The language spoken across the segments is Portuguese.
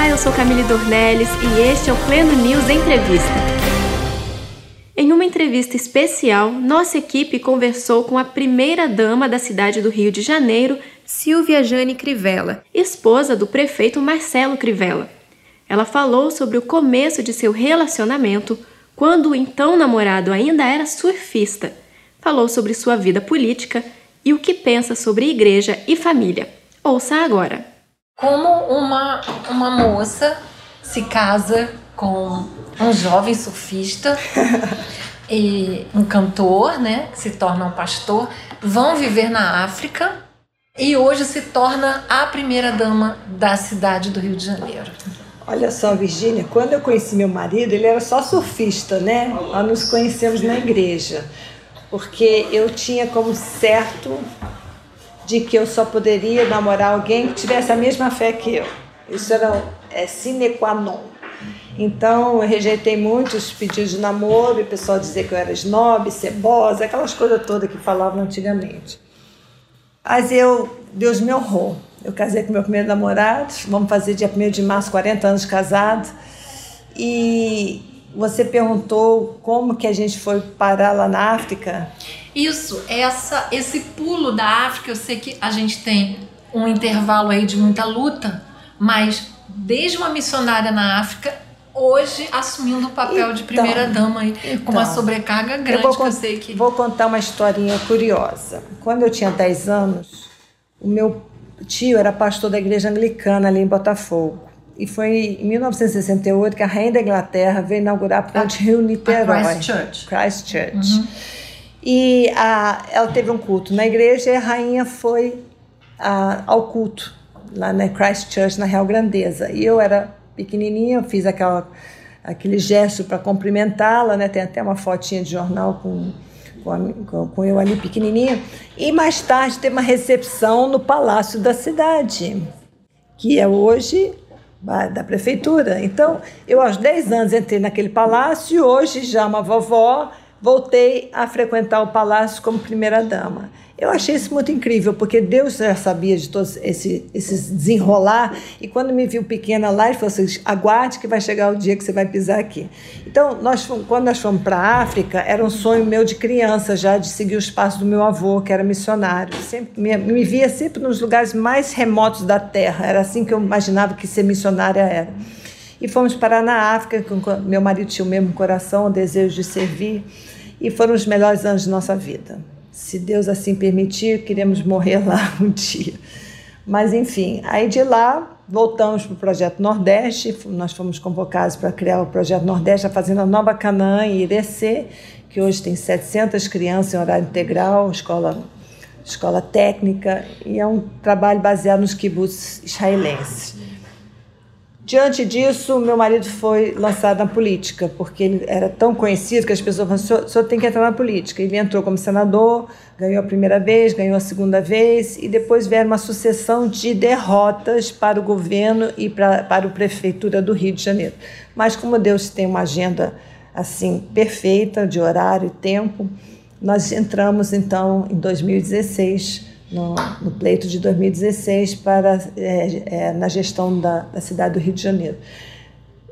Olá, eu sou Camille Dornelles e este é o Pleno News Entrevista. Em uma entrevista especial, nossa equipe conversou com a primeira-dama da cidade do Rio de Janeiro, Silvia Jane Crivella, esposa do prefeito Marcelo Crivella. Ela falou sobre o começo de seu relacionamento, quando o então namorado ainda era surfista. Falou sobre sua vida política e o que pensa sobre igreja e família. Ouça agora como uma, uma moça se casa com um jovem surfista e um cantor, né, que se torna um pastor, vão viver na África e hoje se torna a primeira dama da cidade do Rio de Janeiro. Olha só, Virgínia, quando eu conheci meu marido, ele era só surfista, né? Nós nos conhecemos na igreja, porque eu tinha como certo de que eu só poderia namorar alguém que tivesse a mesma fé que eu. Isso era é, sine qua non. Então eu rejeitei muitos pedidos de namoro, o pessoal dizia que eu era snob, cebosa, aquelas coisas todas que falavam antigamente. Mas eu, Deus me honrou. Eu casei com meu primeiro namorado, vamos fazer dia 1 de março, 40 anos casados. E você perguntou como que a gente foi parar lá na África. Isso, essa, esse pulo da África, eu sei que a gente tem um intervalo aí de muita luta, mas desde uma missionária na África, hoje assumindo o papel então, de primeira dama aí, então, com uma então, sobrecarga grande eu que eu sei que. Vou contar uma historinha curiosa. Quando eu tinha 10 anos, o meu tio era pastor da igreja anglicana ali em Botafogo. E foi em 1968 que a rainha da Inglaterra veio inaugurar a Ponte Rio-Niterói. Christchurch. Christchurch. Uhum. E a, ela teve um culto na igreja e a rainha foi a, ao culto lá na Christchurch, na Real Grandeza. E eu era pequenininha, eu fiz aquela, aquele gesto para cumprimentá-la, né? Tem até uma fotinha de jornal com, com, com, eu ali pequenininha. E mais tarde teve uma recepção no Palácio da Cidade, que é hoje da prefeitura. Então, eu aos 10 anos entrei naquele palácio e hoje já uma vovó voltei a frequentar o palácio como primeira-dama. Eu achei isso muito incrível, porque Deus já sabia de todos esse, esses desenrolar, e quando me viu pequena lá, ele falou assim: aguarde que vai chegar o dia que você vai pisar aqui. Então, nós, quando nós fomos para a África, era um sonho meu de criança já, de seguir os passos do meu avô, que era missionário. Sempre, me, me via sempre nos lugares mais remotos da terra, era assim que eu imaginava que ser missionária era. E fomos parar na África, com, meu marido tinha o mesmo coração, o desejo de servir e foram os melhores anos de nossa vida. Se Deus assim permitir, queremos morrer lá um dia. Mas enfim, aí de lá voltamos para o Projeto Nordeste, nós fomos convocados para criar o Projeto Nordeste, a Fazenda Nova Canaã em Irecê, que hoje tem 700 crianças em horário integral, escola, escola técnica, e é um trabalho baseado nos kibbutz israelenses. Diante disso, meu marido foi lançado na política, porque ele era tão conhecido que as pessoas falavam, só tem que entrar na política. Ele entrou como senador, ganhou a primeira vez, ganhou a segunda vez, e depois vieram uma sucessão de derrotas para o governo e para, para a prefeitura do Rio de Janeiro. Mas como Deus tem uma agenda assim perfeita de horário e tempo, nós entramos então em 2016 no, no pleito de 2016 para, é, é, na gestão da, da cidade do Rio de Janeiro.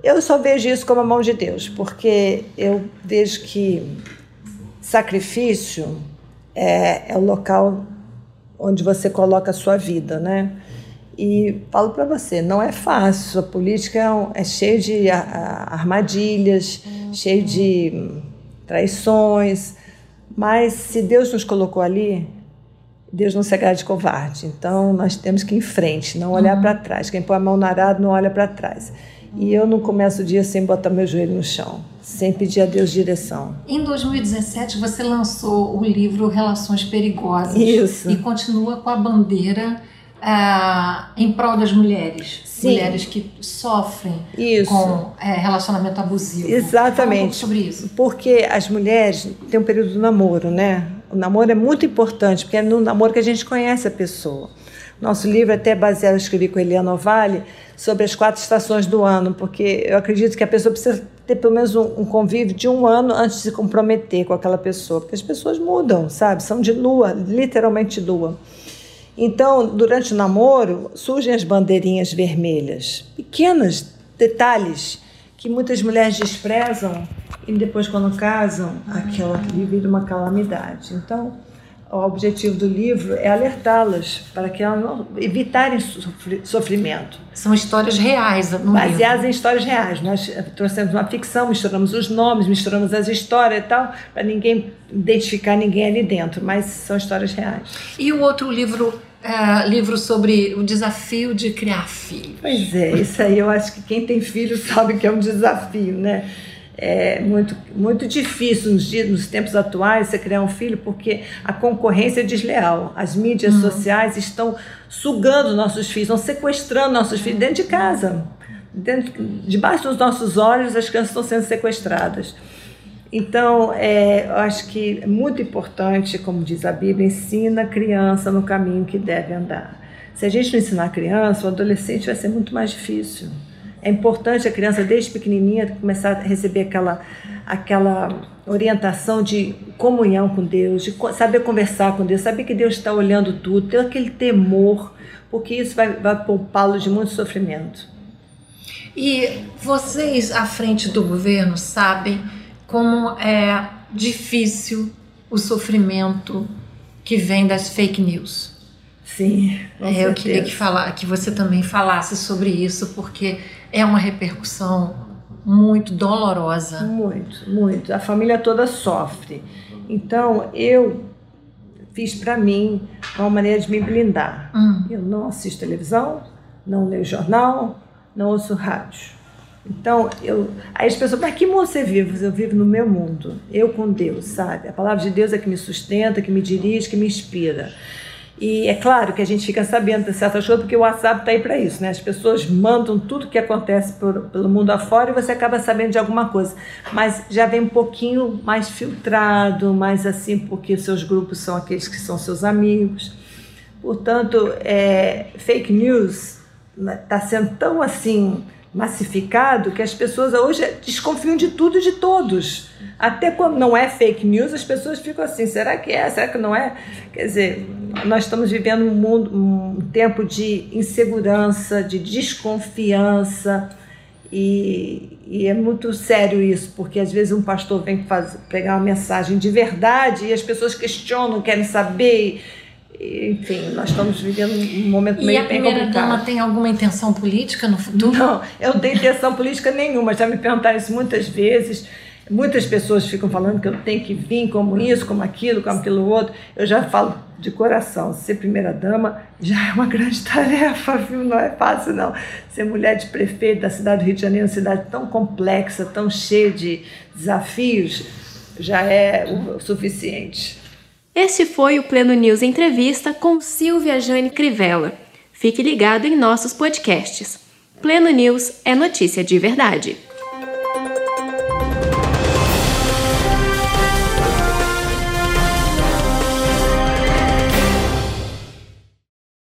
Eu só vejo isso como a mão de Deus, porque eu vejo que sacrifício é, é o local onde você coloca a sua vida, né? E falo para você, não é fácil. A política é, é cheia de armadilhas, cheio de traições, mas se Deus nos colocou ali, Deus não se agrada de covarde. Então, nós temos que ir em frente, não olhar uhum. para trás. Quem põe a mão no arado não olha para trás. E eu não começo o dia sem botar meu joelho no chão, sem pedir a Deus direção. Em 2017, você lançou o livro Relações Perigosas. Isso. E continua com a bandeira ah, em prol das mulheres. Sim. Mulheres que sofrem isso. com é, relacionamento abusivo. Exatamente. Um sobre isso. Porque as mulheres têm um período do namoro, né? O namoro é muito importante, porque é no namoro que a gente conhece a pessoa. Nosso livro é até baseado, eu escrevi com Eliana Vale, sobre as quatro estações do ano, porque eu acredito que a pessoa precisa ter pelo menos um, um, convívio de um ano antes de se comprometer com aquela pessoa, porque as pessoas mudam, sabe? São de lua, literalmente lua. Então, durante o namoro, surgem as bandeirinhas vermelhas, pequenos detalhes que muitas mulheres desprezam e depois, quando casam, aquela ali vira uma calamidade. Então, o objetivo do livro é alertá-las para que elas não evitarem sofrimento. São histórias reais, no baseadas livro. em histórias reais. Nós trouxemos uma ficção, misturamos os nomes, misturamos as histórias e tal, para ninguém identificar ninguém ali dentro, mas são histórias reais. E o outro livro é, livro sobre o desafio de criar filhos. Pois é, isso aí eu acho que quem tem filho sabe que é um desafio, né? É muito, muito difícil nos, dias, nos tempos atuais você criar um filho porque a concorrência é desleal. As mídias uhum. sociais estão sugando nossos filhos, estão sequestrando nossos filhos dentro de casa. Dentro, debaixo dos nossos olhos, as crianças estão sendo sequestradas. Então, é, eu acho que é muito importante, como diz a Bíblia, ensina a criança no caminho que deve andar. Se a gente não ensinar a criança, o adolescente vai ser muito mais difícil. É importante a criança, desde pequenininha, começar a receber aquela, aquela orientação de comunhão com Deus, de saber conversar com Deus, saber que Deus está olhando tudo, ter aquele temor, porque isso vai, vai poupá-lo de muito sofrimento. E vocês, à frente do governo, sabem como é difícil o sofrimento que vem das fake news. Sim. É, eu queria que, falar, que você também falasse sobre isso, porque é uma repercussão muito dolorosa. Muito, muito. A família toda sofre. Então, eu fiz para mim uma maneira de me blindar. Hum. Eu não assisto televisão, não leio jornal, não ouço rádio. Então, eu, aí as pessoas, mas que mundo você vive? Eu vivo no meu mundo, eu com Deus, sabe? A palavra de Deus é que me sustenta, que me dirige, que me inspira. E é claro que a gente fica sabendo de certas coisas, porque o WhatsApp está aí para isso, né? As pessoas mandam tudo que acontece por, pelo mundo afora e você acaba sabendo de alguma coisa. Mas já vem um pouquinho mais filtrado, mais assim, porque os seus grupos são aqueles que são seus amigos. Portanto, é, fake news está né, sendo tão assim massificado que as pessoas hoje desconfiam de tudo e de todos. Até quando não é fake news, as pessoas ficam assim: será que é? Será que não é? Quer dizer, nós estamos vivendo um, mundo, um tempo de insegurança, de desconfiança. E, e, é muito sério isso, porque às vezes um pastor vem fazer, uma mensagem de verdade e as pessoas questionam, querem saber enfim, nós estamos vivendo um momento e meio E a primeira-dama tem alguma intenção política no futuro? Não, eu não tenho intenção política nenhuma. Já me perguntaram isso muitas vezes. Muitas pessoas ficam falando que eu tenho que vir como isso, como aquilo, como aquilo outro. Eu já falo de coração, ser primeira-dama já é uma grande tarefa, viu? Não é fácil, não. Ser mulher de prefeito da cidade do Rio de Janeiro, uma cidade tão complexa, tão cheia de desafios, já é o suficiente. Este foi o Pleno News Entrevista com Silvia Jane Crivella. Fique ligado em nossos podcasts. Pleno News é notícia de verdade.